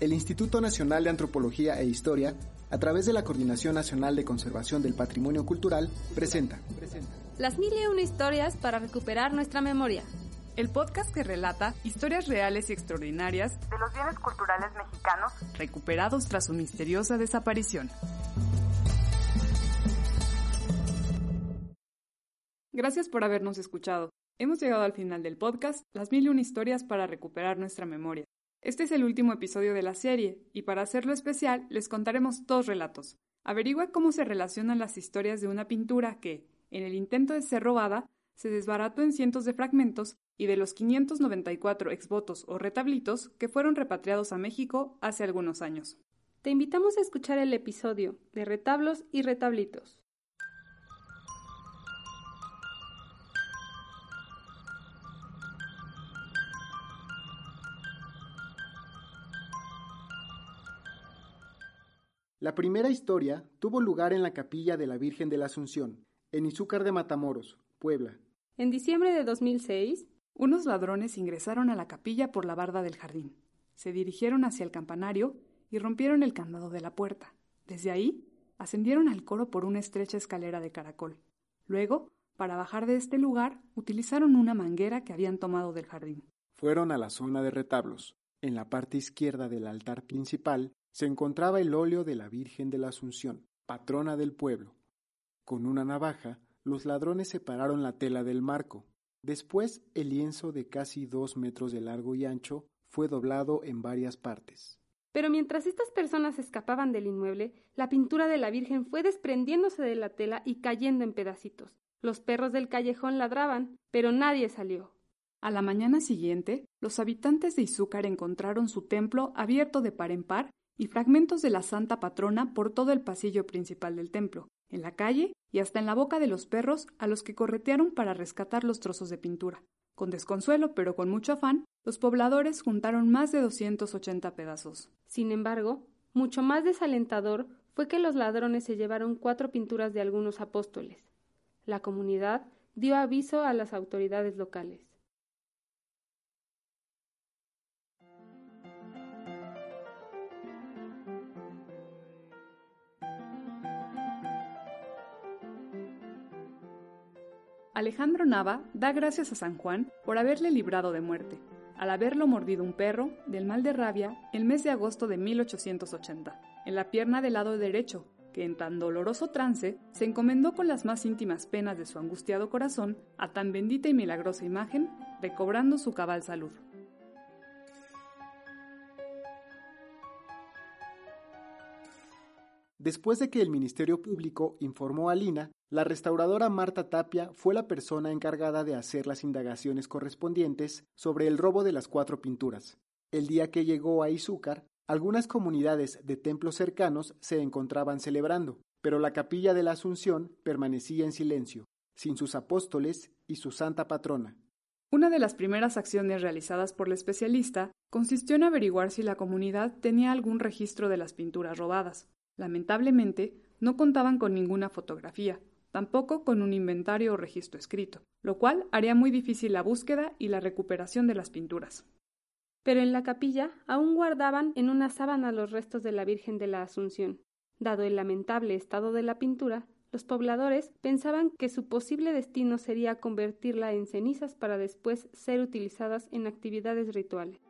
el Instituto Nacional de Antropología e Historia, a través de la Coordinación Nacional de Conservación del Patrimonio Cultural, presenta Las mil y una historias para recuperar nuestra memoria. El podcast que relata historias reales y extraordinarias de los bienes culturales mexicanos recuperados tras su misteriosa desaparición. Gracias por habernos escuchado. Hemos llegado al final del podcast, las mil y una historias para recuperar nuestra memoria. Este es el último episodio de la serie, y para hacerlo especial les contaremos dos relatos. Averigua cómo se relacionan las historias de una pintura que, en el intento de ser robada, se desbarató en cientos de fragmentos y de los 594 exvotos o retablitos que fueron repatriados a México hace algunos años. Te invitamos a escuchar el episodio de Retablos y Retablitos. La primera historia tuvo lugar en la capilla de la Virgen de la Asunción, en Izúcar de Matamoros, Puebla. En diciembre de 2006, unos ladrones ingresaron a la capilla por la barda del jardín. Se dirigieron hacia el campanario y rompieron el candado de la puerta. Desde ahí, ascendieron al coro por una estrecha escalera de caracol. Luego, para bajar de este lugar, utilizaron una manguera que habían tomado del jardín. Fueron a la zona de retablos. En la parte izquierda del altar principal se encontraba el óleo de la Virgen de la Asunción, patrona del pueblo. Con una navaja, los ladrones separaron la tela del marco. Después, el lienzo de casi dos metros de largo y ancho fue doblado en varias partes. Pero mientras estas personas escapaban del inmueble, la pintura de la Virgen fue desprendiéndose de la tela y cayendo en pedacitos. Los perros del callejón ladraban, pero nadie salió. A la mañana siguiente, los habitantes de Izúcar encontraron su templo abierto de par en par y fragmentos de la Santa Patrona por todo el pasillo principal del templo, en la calle y hasta en la boca de los perros a los que corretearon para rescatar los trozos de pintura. Con desconsuelo, pero con mucho afán, los pobladores juntaron más de 280 pedazos. Sin embargo, mucho más desalentador fue que los ladrones se llevaron cuatro pinturas de algunos apóstoles. La comunidad dio aviso a las autoridades locales. Alejandro Nava da gracias a San Juan por haberle librado de muerte, al haberlo mordido un perro del mal de rabia el mes de agosto de 1880, en la pierna del lado derecho, que en tan doloroso trance se encomendó con las más íntimas penas de su angustiado corazón a tan bendita y milagrosa imagen, recobrando su cabal salud. Después de que el Ministerio Público informó a Lina, la restauradora Marta Tapia fue la persona encargada de hacer las indagaciones correspondientes sobre el robo de las cuatro pinturas. El día que llegó a Izúcar, algunas comunidades de templos cercanos se encontraban celebrando, pero la capilla de la Asunción permanecía en silencio, sin sus apóstoles y su santa patrona. Una de las primeras acciones realizadas por la especialista consistió en averiguar si la comunidad tenía algún registro de las pinturas robadas. Lamentablemente, no contaban con ninguna fotografía, tampoco con un inventario o registro escrito, lo cual haría muy difícil la búsqueda y la recuperación de las pinturas. Pero en la capilla aún guardaban en una sábana los restos de la Virgen de la Asunción. Dado el lamentable estado de la pintura, los pobladores pensaban que su posible destino sería convertirla en cenizas para después ser utilizadas en actividades rituales.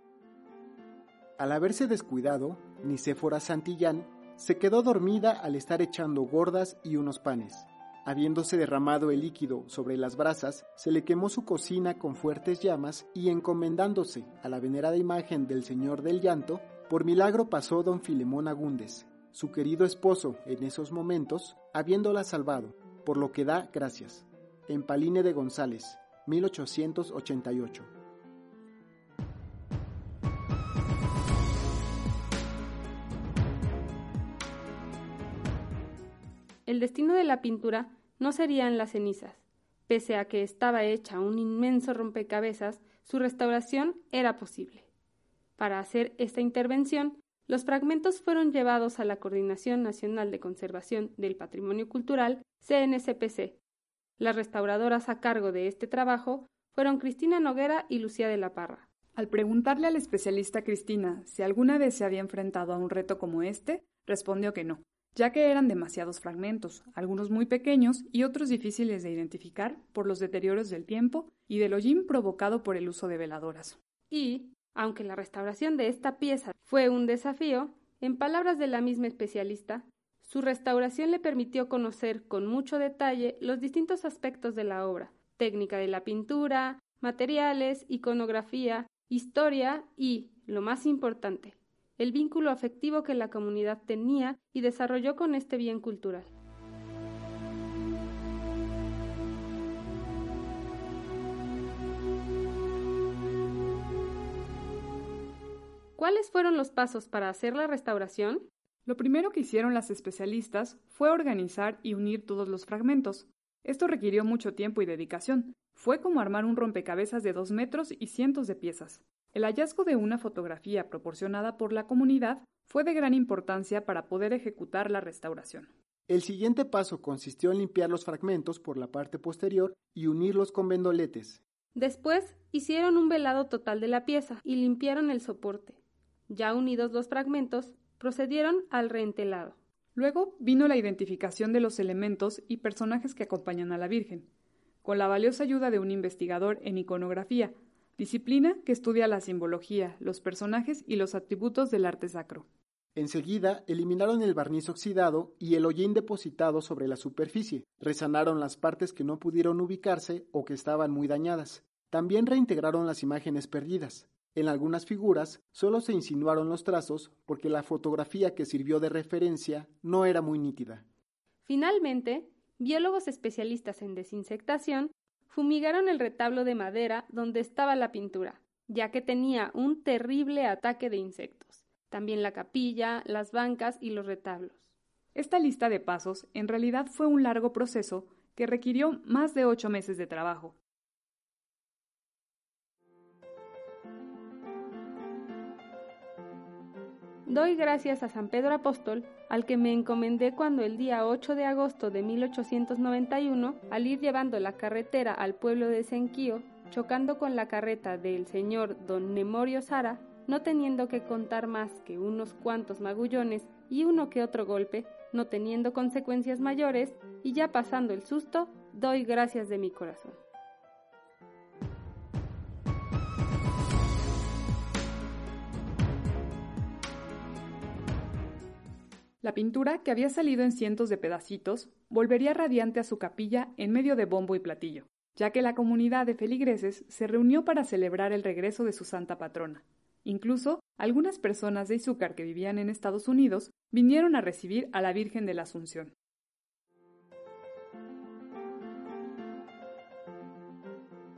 Al haberse descuidado, Nicéfora Santillán se quedó dormida al estar echando gordas y unos panes. Habiéndose derramado el líquido sobre las brasas, se le quemó su cocina con fuertes llamas y encomendándose a la venerada imagen del Señor del Llanto, por milagro pasó don Filemón Agúndez, su querido esposo en esos momentos, habiéndola salvado, por lo que da gracias. En Paline de González, 1888. El destino de la pintura no serían las cenizas. Pese a que estaba hecha un inmenso rompecabezas, su restauración era posible. Para hacer esta intervención, los fragmentos fueron llevados a la Coordinación Nacional de Conservación del Patrimonio Cultural, CNCPC. Las restauradoras a cargo de este trabajo fueron Cristina Noguera y Lucía de la Parra. Al preguntarle al especialista Cristina si alguna vez se había enfrentado a un reto como este, respondió que no, ya que eran demasiados fragmentos, algunos muy pequeños y otros difíciles de identificar por los deterioros del tiempo y del hollín provocado por el uso de veladoras. Y, aunque la restauración de esta pieza fue un desafío, en palabras de la misma especialista, su restauración le permitió conocer con mucho detalle los distintos aspectos de la obra, técnica de la pintura, materiales, iconografía, historia y, lo más importante, el vínculo afectivo que la comunidad tenía y desarrolló con este bien cultural. ¿Cuáles fueron los pasos para hacer la restauración? Lo primero que hicieron las especialistas fue organizar y unir todos los fragmentos. Esto requirió mucho tiempo y dedicación. Fue como armar un rompecabezas de dos metros y cientos de piezas. El hallazgo de una fotografía proporcionada por la comunidad fue de gran importancia para poder ejecutar la restauración. El siguiente paso consistió en limpiar los fragmentos por la parte posterior y unirlos con vendoletes. Después hicieron un velado total de la pieza y limpiaron el soporte. Ya unidos los fragmentos, procedieron al reentelado. Luego vino la identificación de los elementos y personajes que acompañan a la Virgen, con la valiosa ayuda de un investigador en iconografía, disciplina que estudia la simbología, los personajes y los atributos del arte sacro. Enseguida eliminaron el barniz oxidado y el hollín depositado sobre la superficie, resanaron las partes que no pudieron ubicarse o que estaban muy dañadas. También reintegraron las imágenes perdidas. En algunas figuras solo se insinuaron los trazos porque la fotografía que sirvió de referencia no era muy nítida. Finalmente, biólogos especialistas en desinsectación fumigaron el retablo de madera donde estaba la pintura, ya que tenía un terrible ataque de insectos, también la capilla, las bancas y los retablos. Esta lista de pasos en realidad fue un largo proceso que requirió más de ocho meses de trabajo, Doy gracias a San Pedro Apóstol, al que me encomendé cuando el día 8 de agosto de 1891, al ir llevando la carretera al pueblo de Senquío, chocando con la carreta del señor don Nemorio Sara, no teniendo que contar más que unos cuantos magullones y uno que otro golpe, no teniendo consecuencias mayores, y ya pasando el susto, doy gracias de mi corazón. La pintura, que había salido en cientos de pedacitos, volvería radiante a su capilla en medio de bombo y platillo, ya que la comunidad de feligreses se reunió para celebrar el regreso de su santa patrona. Incluso algunas personas de Izúcar que vivían en Estados Unidos vinieron a recibir a la Virgen de la Asunción.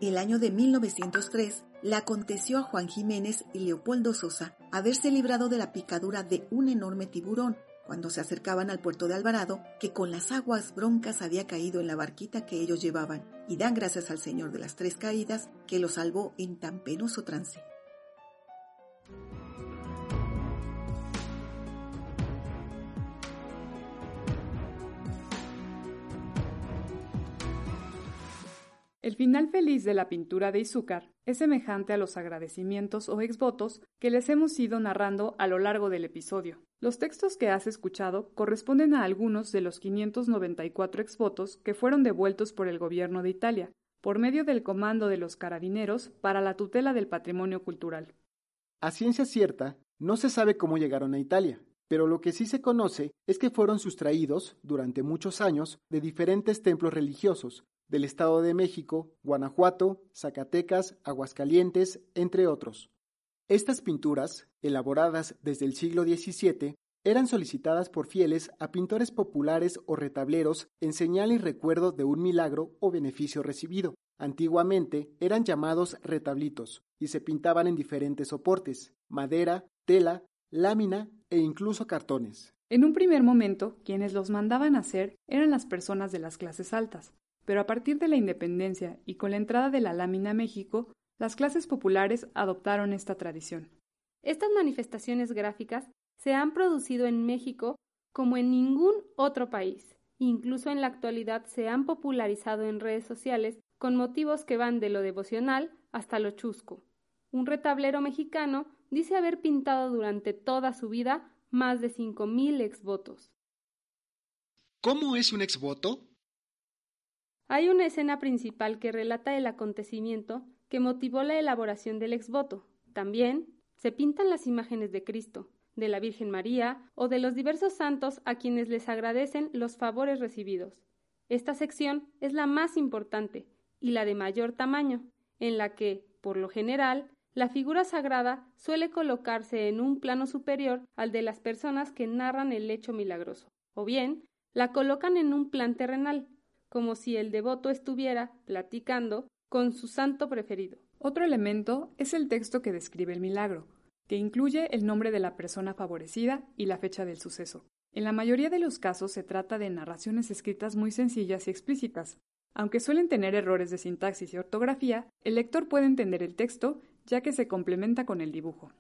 El año de 1903 le aconteció a Juan Jiménez y Leopoldo Sosa haberse librado de la picadura de un enorme tiburón cuando se acercaban al puerto de Alvarado, que con las aguas broncas había caído en la barquita que ellos llevaban, y dan gracias al Señor de las Tres Caídas, que lo salvó en tan penoso trance. El final feliz de la pintura de Izúcar es semejante a los agradecimientos o exvotos que les hemos ido narrando a lo largo del episodio. Los textos que has escuchado corresponden a algunos de los 594 exvotos que fueron devueltos por el gobierno de Italia, por medio del Comando de los Carabineros para la tutela del patrimonio cultural. A ciencia cierta, no se sabe cómo llegaron a Italia, pero lo que sí se conoce es que fueron sustraídos, durante muchos años, de diferentes templos religiosos, del Estado de México, Guanajuato, Zacatecas, Aguascalientes, entre otros. Estas pinturas, elaboradas desde el siglo XVII, eran solicitadas por fieles a pintores populares o retableros en señal y recuerdo de un milagro o beneficio recibido. Antiguamente eran llamados retablitos y se pintaban en diferentes soportes, madera, tela, lámina e incluso cartones. En un primer momento, quienes los mandaban hacer eran las personas de las clases altas, pero a partir de la independencia y con la entrada de la lámina a México, las clases populares adoptaron esta tradición. Estas manifestaciones gráficas se han producido en México como en ningún otro país. Incluso en la actualidad se han popularizado en redes sociales con motivos que van de lo devocional hasta lo chusco. Un retablero mexicano dice haber pintado durante toda su vida más de 5.000 exvotos. ¿Cómo es un exvoto? Hay una escena principal que relata el acontecimiento que motivó la elaboración del exvoto. También se pintan las imágenes de Cristo, de la Virgen María o de los diversos santos a quienes les agradecen los favores recibidos. Esta sección es la más importante y la de mayor tamaño, en la que, por lo general, la figura sagrada suele colocarse en un plano superior al de las personas que narran el hecho milagroso, o bien la colocan en un plan terrenal, como si el devoto estuviera platicando con su santo preferido. Otro elemento es el texto que describe el milagro, que incluye el nombre de la persona favorecida y la fecha del suceso. En la mayoría de los casos se trata de narraciones escritas muy sencillas y explícitas. Aunque suelen tener errores de sintaxis y ortografía, el lector puede entender el texto ya que se complementa con el dibujo.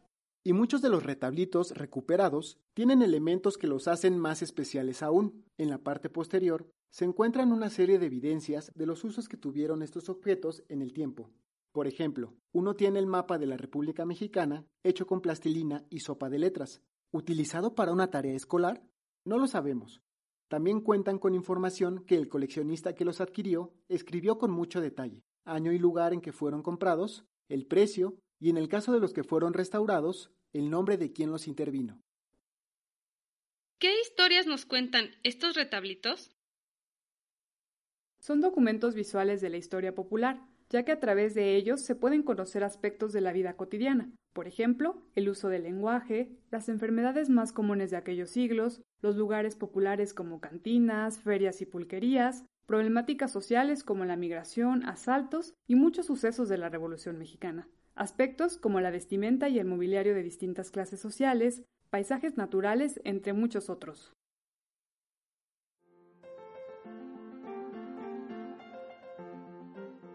Y muchos de los retablitos recuperados tienen elementos que los hacen más especiales aún. En la parte posterior se encuentran una serie de evidencias de los usos que tuvieron estos objetos en el tiempo. Por ejemplo, uno tiene el mapa de la República Mexicana hecho con plastilina y sopa de letras. ¿Utilizado para una tarea escolar? No lo sabemos. También cuentan con información que el coleccionista que los adquirió escribió con mucho detalle, año y lugar en que fueron comprados, el precio y, en el caso de los que fueron restaurados, el nombre de quien los intervino. ¿Qué historias nos cuentan estos retablitos? Son documentos visuales de la historia popular, ya que a través de ellos se pueden conocer aspectos de la vida cotidiana, por ejemplo, el uso del lenguaje, las enfermedades más comunes de aquellos siglos, los lugares populares como cantinas, ferias y pulquerías, problemáticas sociales como la migración, asaltos y muchos sucesos de la Revolución Mexicana. Aspectos como la vestimenta y el mobiliario de distintas clases sociales, paisajes naturales, entre muchos otros.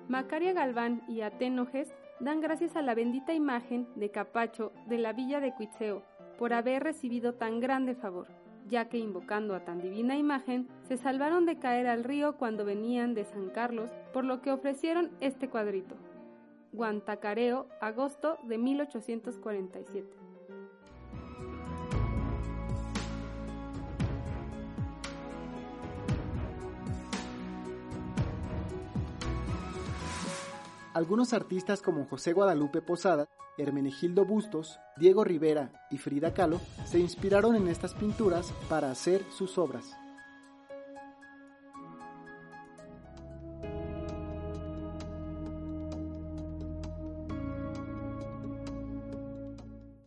Macaria Galván y Aténoges dan gracias a la bendita imagen de Capacho de la villa de Cuitzeo por haber recibido tan grande favor ya que invocando a tan divina imagen, se salvaron de caer al río cuando venían de San Carlos, por lo que ofrecieron este cuadrito. Guantacareo, agosto de 1847. Algunos artistas como José Guadalupe Posada, Hermenegildo Bustos, Diego Rivera y Frida Kahlo se inspiraron en estas pinturas para hacer sus obras.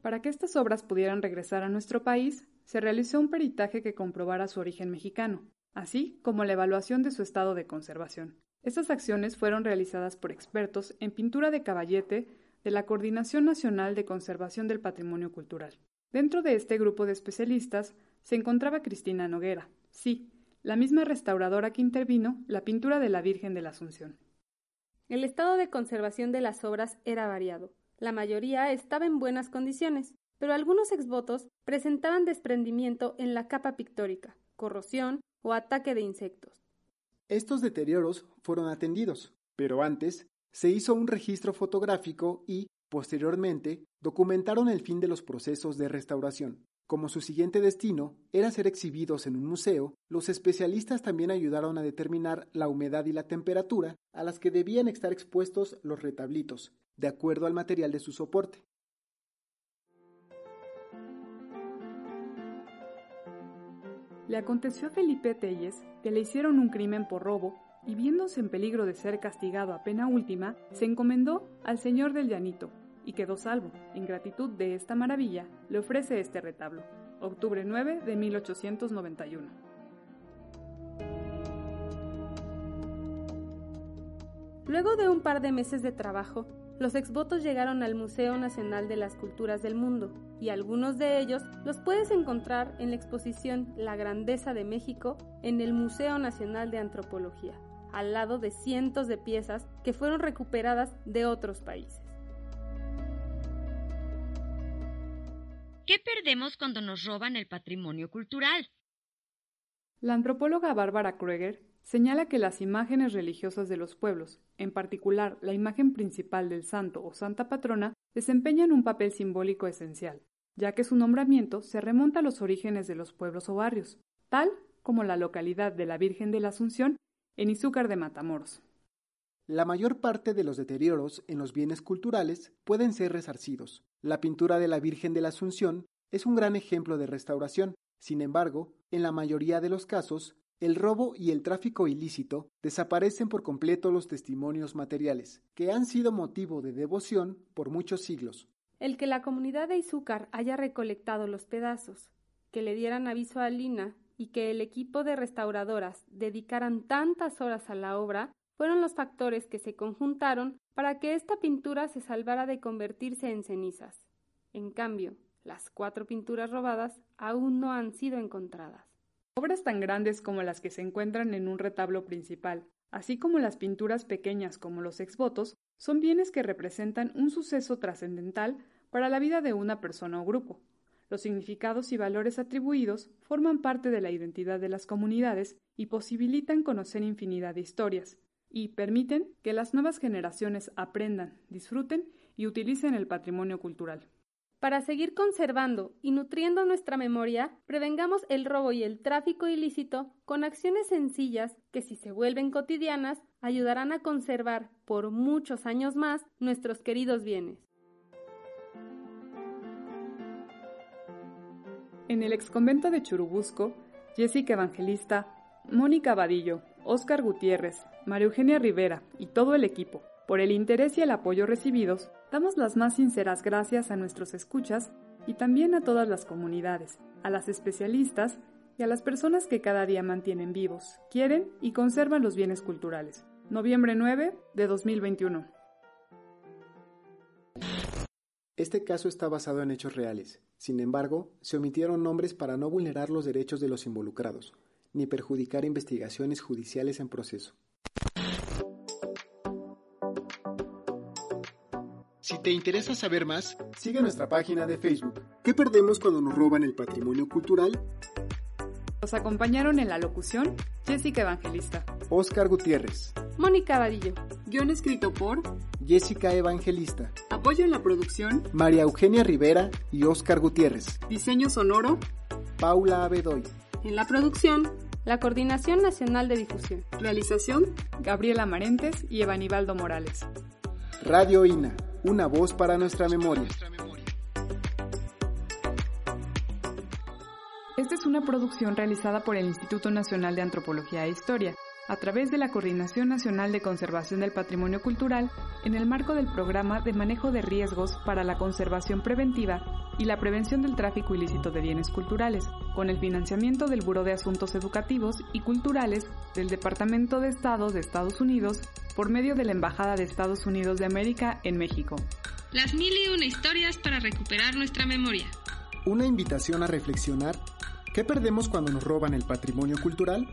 Para que estas obras pudieran regresar a nuestro país, se realizó un peritaje que comprobara su origen mexicano, así como la evaluación de su estado de conservación. Estas acciones fueron realizadas por expertos en pintura de caballete de la Coordinación Nacional de Conservación del Patrimonio Cultural. Dentro de este grupo de especialistas se encontraba Cristina Noguera, sí, la misma restauradora que intervino la pintura de la Virgen de la Asunción. El estado de conservación de las obras era variado. La mayoría estaba en buenas condiciones, pero algunos exvotos presentaban desprendimiento en la capa pictórica, corrosión o ataque de insectos. Estos deterioros fueron atendidos, pero antes se hizo un registro fotográfico y, posteriormente, documentaron el fin de los procesos de restauración. Como su siguiente destino era ser exhibidos en un museo, los especialistas también ayudaron a determinar la humedad y la temperatura a las que debían estar expuestos los retablitos, de acuerdo al material de su soporte. Le aconteció a Felipe Telles que le hicieron un crimen por robo y viéndose en peligro de ser castigado a pena última, se encomendó al Señor del Llanito y quedó salvo. En gratitud de esta maravilla, le ofrece este retablo. Octubre 9 de 1891. Luego de un par de meses de trabajo, los exvotos llegaron al Museo Nacional de las Culturas del Mundo y algunos de ellos los puedes encontrar en la exposición La Grandeza de México en el Museo Nacional de Antropología, al lado de cientos de piezas que fueron recuperadas de otros países. ¿Qué perdemos cuando nos roban el patrimonio cultural? La antropóloga Bárbara Krueger señala que las imágenes religiosas de los pueblos, en particular la imagen principal del santo o santa patrona, desempeñan un papel simbólico esencial, ya que su nombramiento se remonta a los orígenes de los pueblos o barrios, tal como la localidad de la Virgen de la Asunción en Izúcar de Matamoros. La mayor parte de los deterioros en los bienes culturales pueden ser resarcidos. La pintura de la Virgen de la Asunción es un gran ejemplo de restauración. Sin embargo, en la mayoría de los casos, el robo y el tráfico ilícito desaparecen por completo los testimonios materiales, que han sido motivo de devoción por muchos siglos. El que la comunidad de Izúcar haya recolectado los pedazos, que le dieran aviso a Lina y que el equipo de restauradoras dedicaran tantas horas a la obra fueron los factores que se conjuntaron para que esta pintura se salvara de convertirse en cenizas. En cambio, las cuatro pinturas robadas aún no han sido encontradas. Obras tan grandes como las que se encuentran en un retablo principal, así como las pinturas pequeñas como los exvotos, son bienes que representan un suceso trascendental para la vida de una persona o grupo. Los significados y valores atribuidos forman parte de la identidad de las comunidades y posibilitan conocer infinidad de historias, y permiten que las nuevas generaciones aprendan, disfruten y utilicen el patrimonio cultural. Para seguir conservando y nutriendo nuestra memoria, prevengamos el robo y el tráfico ilícito con acciones sencillas que si se vuelven cotidianas ayudarán a conservar por muchos años más nuestros queridos bienes. En el exconvento de Churubusco, Jessica Evangelista, Mónica Vadillo, Óscar Gutiérrez, María Eugenia Rivera y todo el equipo, por el interés y el apoyo recibidos, damos las más sinceras gracias a nuestros escuchas y también a todas las comunidades, a las especialistas y a las personas que cada día mantienen vivos, quieren y conservan los bienes culturales. Noviembre 9 de 2021. Este caso está basado en hechos reales. Sin embargo, se omitieron nombres para no vulnerar los derechos de los involucrados, ni perjudicar investigaciones judiciales en proceso. Te interesa saber más, sigue nuestra página de Facebook. ¿Qué perdemos cuando nos roban el patrimonio cultural? Los acompañaron en la locución Jessica Evangelista, Oscar Gutiérrez, Mónica Vadillo. guion escrito por Jessica Evangelista, Apoyo en la producción, María Eugenia Rivera y Oscar Gutiérrez, Diseño Sonoro, Paula Abedoy. En la producción, la Coordinación Nacional de Difusión. Realización, Gabriela Marentes y Evanibaldo Morales. Radio INA, una voz para nuestra memoria. Esta es una producción realizada por el Instituto Nacional de Antropología e Historia, a través de la Coordinación Nacional de Conservación del Patrimonio Cultural, en el marco del Programa de Manejo de Riesgos para la Conservación Preventiva y la Prevención del Tráfico Ilícito de Bienes Culturales, con el financiamiento del Buró de Asuntos Educativos y Culturales del Departamento de Estado de Estados Unidos por medio de la Embajada de Estados Unidos de América en México. Las mil y una historias para recuperar nuestra memoria. Una invitación a reflexionar. ¿Qué perdemos cuando nos roban el patrimonio cultural?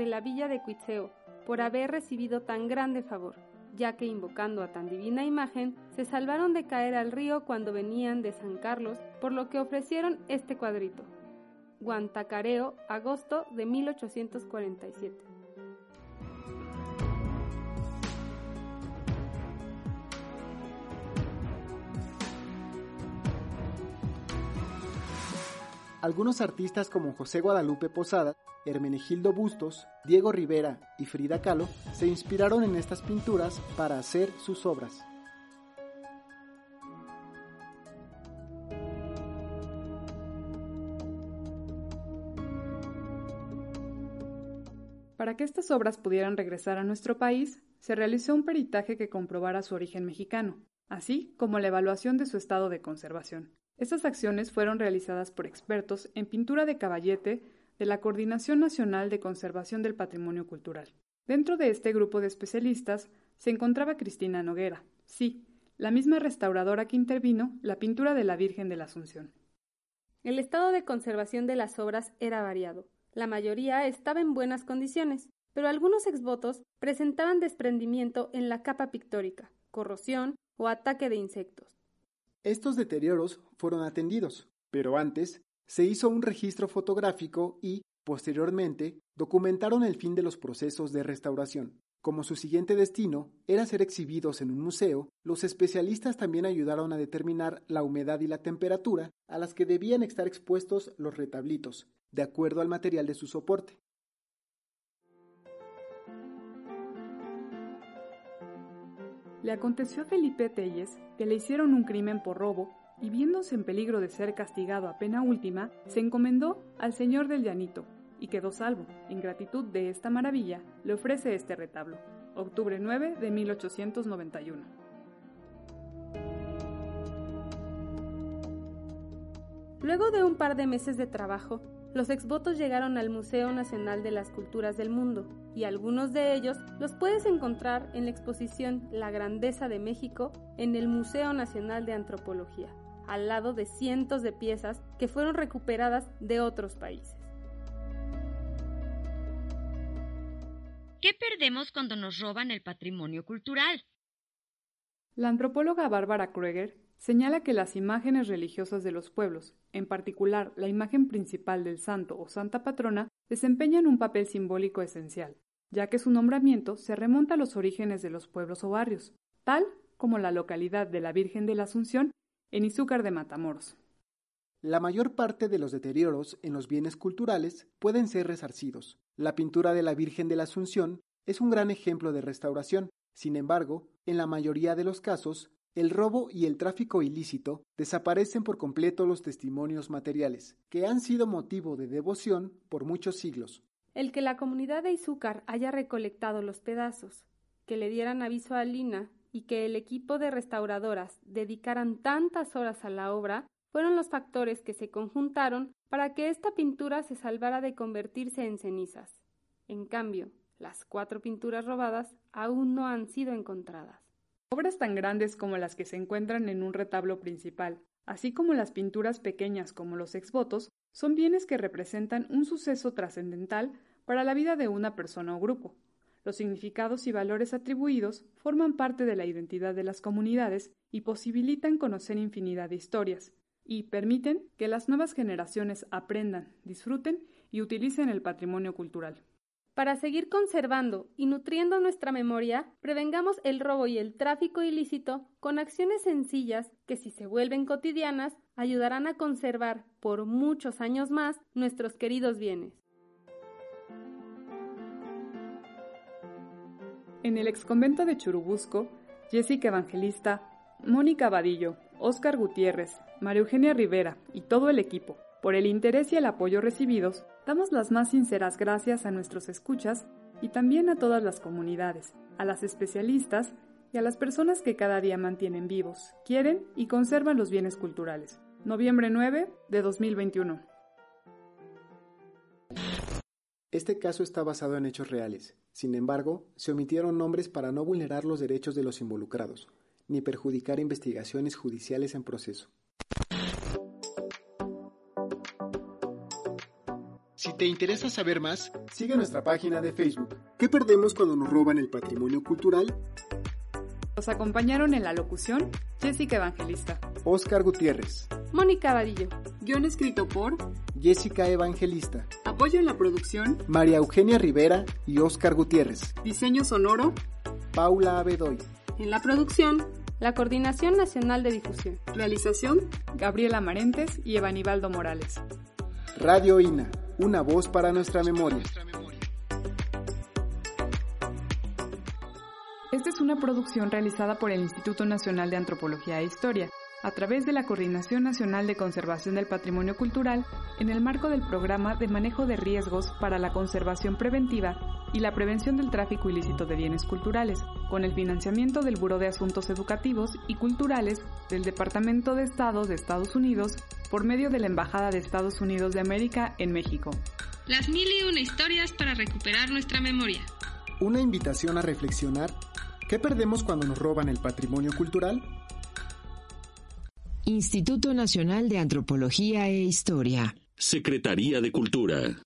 de la villa de Cuitzeo, por haber recibido tan grande favor, ya que invocando a tan divina imagen, se salvaron de caer al río cuando venían de San Carlos, por lo que ofrecieron este cuadrito. Guantacareo, agosto de 1847. Algunos artistas como José Guadalupe Posada, Hermenegildo Bustos, Diego Rivera y Frida Kahlo se inspiraron en estas pinturas para hacer sus obras. Para que estas obras pudieran regresar a nuestro país, se realizó un peritaje que comprobara su origen mexicano, así como la evaluación de su estado de conservación. Estas acciones fueron realizadas por expertos en pintura de caballete de la Coordinación Nacional de Conservación del Patrimonio Cultural. Dentro de este grupo de especialistas se encontraba Cristina Noguera, sí, la misma restauradora que intervino la pintura de la Virgen de la Asunción. El estado de conservación de las obras era variado. La mayoría estaba en buenas condiciones, pero algunos exvotos presentaban desprendimiento en la capa pictórica, corrosión o ataque de insectos. Estos deterioros fueron atendidos, pero antes se hizo un registro fotográfico y, posteriormente, documentaron el fin de los procesos de restauración. Como su siguiente destino era ser exhibidos en un museo, los especialistas también ayudaron a determinar la humedad y la temperatura a las que debían estar expuestos los retablitos, de acuerdo al material de su soporte. Le aconteció a Felipe Telles que le hicieron un crimen por robo y viéndose en peligro de ser castigado a pena última, se encomendó al Señor del Llanito y quedó salvo. En gratitud de esta maravilla, le ofrece este retablo. Octubre 9 de 1891. Luego de un par de meses de trabajo, los exvotos llegaron al Museo Nacional de las Culturas del Mundo y algunos de ellos los puedes encontrar en la exposición La Grandeza de México en el Museo Nacional de Antropología, al lado de cientos de piezas que fueron recuperadas de otros países. ¿Qué perdemos cuando nos roban el patrimonio cultural? La antropóloga Bárbara Krueger señala que las imágenes religiosas de los pueblos, en particular la imagen principal del santo o santa patrona, desempeñan un papel simbólico esencial, ya que su nombramiento se remonta a los orígenes de los pueblos o barrios, tal como la localidad de la Virgen de la Asunción en Izúcar de Matamoros. La mayor parte de los deterioros en los bienes culturales pueden ser resarcidos. La pintura de la Virgen de la Asunción es un gran ejemplo de restauración. Sin embargo, en la mayoría de los casos, el robo y el tráfico ilícito desaparecen por completo los testimonios materiales, que han sido motivo de devoción por muchos siglos. El que la comunidad de Izúcar haya recolectado los pedazos, que le dieran aviso a Lina y que el equipo de restauradoras dedicaran tantas horas a la obra fueron los factores que se conjuntaron para que esta pintura se salvara de convertirse en cenizas. En cambio, las cuatro pinturas robadas aún no han sido encontradas. Obras tan grandes como las que se encuentran en un retablo principal, así como las pinturas pequeñas como los exvotos, son bienes que representan un suceso trascendental para la vida de una persona o grupo. Los significados y valores atribuidos forman parte de la identidad de las comunidades y posibilitan conocer infinidad de historias, y permiten que las nuevas generaciones aprendan, disfruten y utilicen el patrimonio cultural. Para seguir conservando y nutriendo nuestra memoria, prevengamos el robo y el tráfico ilícito con acciones sencillas que si se vuelven cotidianas ayudarán a conservar por muchos años más nuestros queridos bienes. En el exconvento de Churubusco, Jessica Evangelista, Mónica Vadillo, Óscar Gutiérrez, María Eugenia Rivera y todo el equipo, por el interés y el apoyo recibidos, damos las más sinceras gracias a nuestros escuchas y también a todas las comunidades, a las especialistas y a las personas que cada día mantienen vivos, quieren y conservan los bienes culturales. Noviembre 9 de 2021. Este caso está basado en hechos reales. Sin embargo, se omitieron nombres para no vulnerar los derechos de los involucrados, ni perjudicar investigaciones judiciales en proceso. Te interesa saber más, sigue nuestra página de Facebook. ¿Qué perdemos cuando nos roban el patrimonio cultural? Los acompañaron en la locución Jessica Evangelista, Óscar Gutiérrez, Mónica Vadillo. guion escrito por Jessica Evangelista, Apoyo en la producción, María Eugenia Rivera y Óscar Gutiérrez, Diseño Sonoro, Paula Abedoy. en la producción, La Coordinación Nacional de Difusión. realización, Gabriela Marentes y Evanibaldo Morales. Radio INA, una voz para nuestra memoria. Esta es una producción realizada por el Instituto Nacional de Antropología e Historia, a través de la Coordinación Nacional de Conservación del Patrimonio Cultural, en el marco del Programa de Manejo de Riesgos para la Conservación Preventiva y la Prevención del Tráfico Ilícito de Bienes Culturales, con el financiamiento del Buró de Asuntos Educativos y Culturales del Departamento de Estado de Estados Unidos por medio de la Embajada de Estados Unidos de América en México. Las mil y una historias para recuperar nuestra memoria. Una invitación a reflexionar. ¿Qué perdemos cuando nos roban el patrimonio cultural? Instituto Nacional de Antropología e Historia. Secretaría de Cultura.